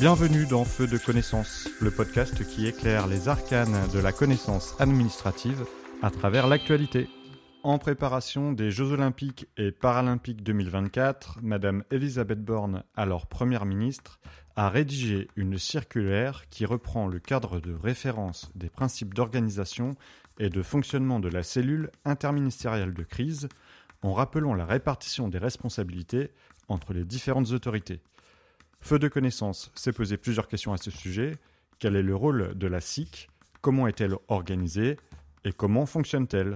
Bienvenue dans Feu de connaissance, le podcast qui éclaire les arcanes de la connaissance administrative à travers l'actualité. En préparation des Jeux olympiques et paralympiques 2024, Madame Elisabeth Borne, alors Première ministre, a rédigé une circulaire qui reprend le cadre de référence des principes d'organisation et de fonctionnement de la cellule interministérielle de crise en rappelant la répartition des responsabilités entre les différentes autorités. Feu de connaissance s'est posé plusieurs questions à ce sujet. Quel est le rôle de la SIC Comment est-elle organisée? Et comment fonctionne-t-elle?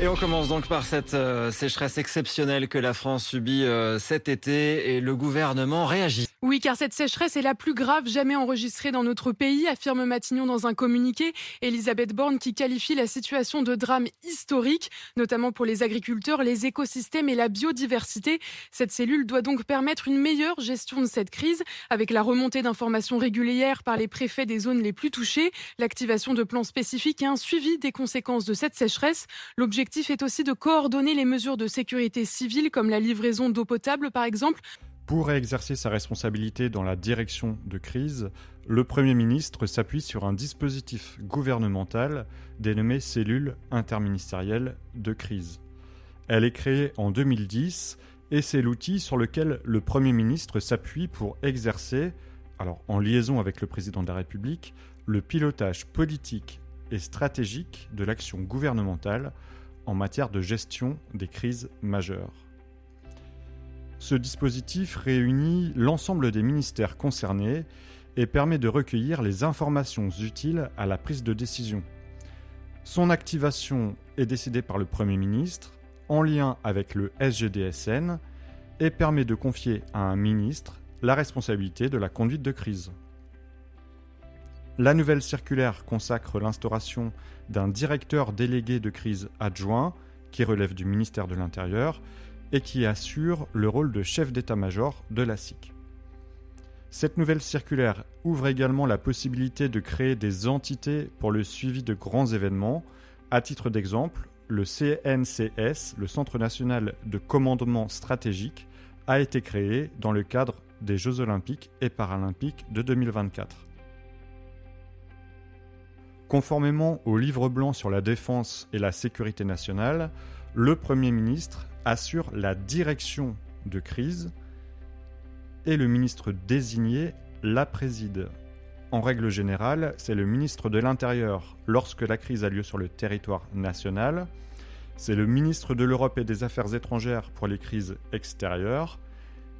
Et on commence donc par cette euh, sécheresse exceptionnelle que la France subit euh, cet été et le gouvernement réagit. Oui, car cette sécheresse est la plus grave jamais enregistrée dans notre pays, affirme Matignon dans un communiqué. Elisabeth Borne qui qualifie la situation de drame historique, notamment pour les agriculteurs, les écosystèmes et la biodiversité. Cette cellule doit donc permettre une meilleure gestion de cette crise, avec la remontée d'informations régulières par les préfets des zones les plus touchées, l'activation de plans spécifiques et un suivi des conséquences de cette sécheresse. L'objectif est aussi de coordonner les mesures de sécurité civile, comme la livraison d'eau potable par exemple, pour exercer sa responsabilité dans la direction de crise, le Premier ministre s'appuie sur un dispositif gouvernemental dénommé Cellule interministérielle de crise. Elle est créée en 2010 et c'est l'outil sur lequel le Premier ministre s'appuie pour exercer, alors en liaison avec le Président de la République, le pilotage politique et stratégique de l'action gouvernementale en matière de gestion des crises majeures. Ce dispositif réunit l'ensemble des ministères concernés et permet de recueillir les informations utiles à la prise de décision. Son activation est décidée par le Premier ministre en lien avec le SGDSN et permet de confier à un ministre la responsabilité de la conduite de crise. La nouvelle circulaire consacre l'instauration d'un directeur délégué de crise adjoint qui relève du ministère de l'Intérieur et qui assure le rôle de chef d'état-major de la SIC. Cette nouvelle circulaire ouvre également la possibilité de créer des entités pour le suivi de grands événements. À titre d'exemple, le CNCS, le Centre national de commandement stratégique, a été créé dans le cadre des Jeux olympiques et paralympiques de 2024. Conformément au livre blanc sur la défense et la sécurité nationale, le Premier ministre assure la direction de crise et le ministre désigné la préside. En règle générale, c'est le ministre de l'Intérieur lorsque la crise a lieu sur le territoire national, c'est le ministre de l'Europe et des Affaires étrangères pour les crises extérieures,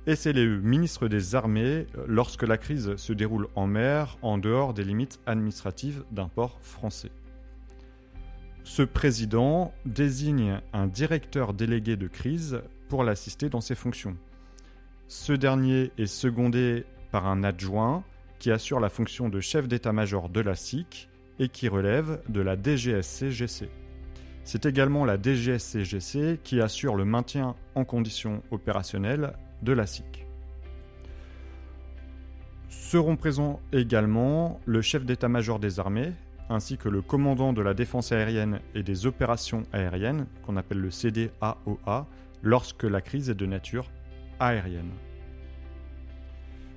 et c'est le ministre des Armées lorsque la crise se déroule en mer, en dehors des limites administratives d'un port français. Ce président désigne un directeur délégué de crise pour l'assister dans ses fonctions. Ce dernier est secondé par un adjoint qui assure la fonction de chef d'état-major de la SIC et qui relève de la DGSCGC. C'est également la DGSCGC qui assure le maintien en condition opérationnelle de la SIC. Seront présents également le chef d'état-major des armées, ainsi que le commandant de la défense aérienne et des opérations aériennes, qu'on appelle le CDAOA, lorsque la crise est de nature aérienne.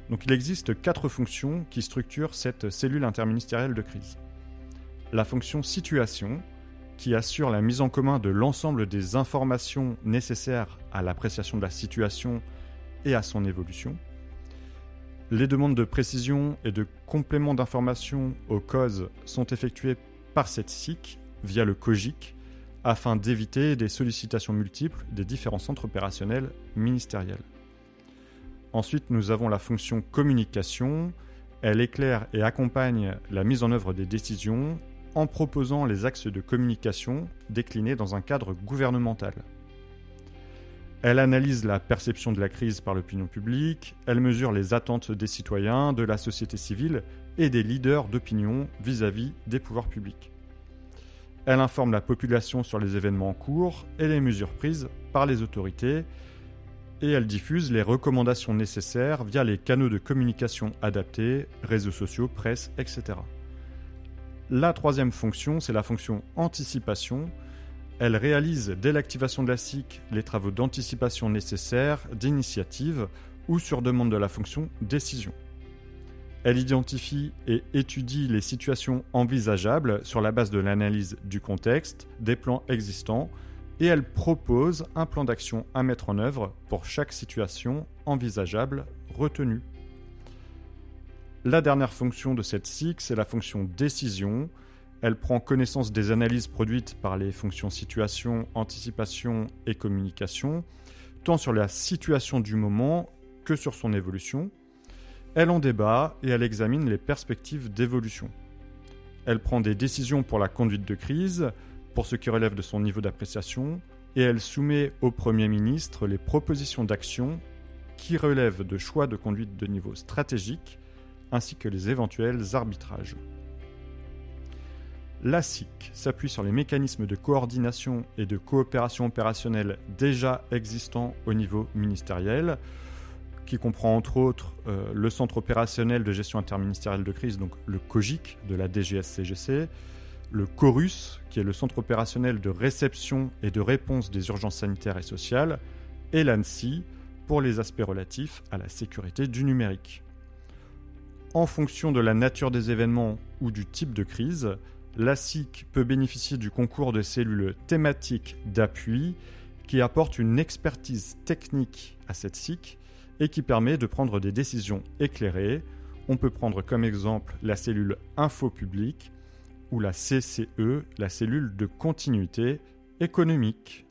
Donc il existe quatre fonctions qui structurent cette cellule interministérielle de crise. La fonction situation, qui assure la mise en commun de l'ensemble des informations nécessaires à l'appréciation de la situation et à son évolution. Les demandes de précision et de complément d'information aux causes sont effectuées par cette SIC via le COGIC afin d'éviter des sollicitations multiples des différents centres opérationnels ministériels. Ensuite, nous avons la fonction communication. Elle éclaire et accompagne la mise en œuvre des décisions en proposant les axes de communication déclinés dans un cadre gouvernemental. Elle analyse la perception de la crise par l'opinion publique, elle mesure les attentes des citoyens, de la société civile et des leaders d'opinion vis-à-vis des pouvoirs publics. Elle informe la population sur les événements en cours et les mesures prises par les autorités, et elle diffuse les recommandations nécessaires via les canaux de communication adaptés, réseaux sociaux, presse, etc. La troisième fonction, c'est la fonction anticipation, elle réalise dès l'activation de la SIC les travaux d'anticipation nécessaires, d'initiative, ou sur demande de la fonction décision. Elle identifie et étudie les situations envisageables sur la base de l'analyse du contexte, des plans existants, et elle propose un plan d'action à mettre en œuvre pour chaque situation envisageable retenue. La dernière fonction de cette SIC, c'est la fonction décision. Elle prend connaissance des analyses produites par les fonctions situation, anticipation et communication, tant sur la situation du moment que sur son évolution. Elle en débat et elle examine les perspectives d'évolution. Elle prend des décisions pour la conduite de crise, pour ce qui relève de son niveau d'appréciation, et elle soumet au Premier ministre les propositions d'action qui relèvent de choix de conduite de niveau stratégique, ainsi que les éventuels arbitrages. La SIC s'appuie sur les mécanismes de coordination et de coopération opérationnelle déjà existants au niveau ministériel, qui comprend entre autres euh, le Centre opérationnel de gestion interministérielle de crise, donc le COGIC de la DGS-CGC, le CORUS, qui est le Centre opérationnel de réception et de réponse des urgences sanitaires et sociales, et l'ANSI pour les aspects relatifs à la sécurité du numérique. En fonction de la nature des événements ou du type de crise, la SIC peut bénéficier du concours de cellules thématiques d'appui qui apportent une expertise technique à cette SIC et qui permet de prendre des décisions éclairées. On peut prendre comme exemple la cellule Info Public ou la CCE, la cellule de continuité économique.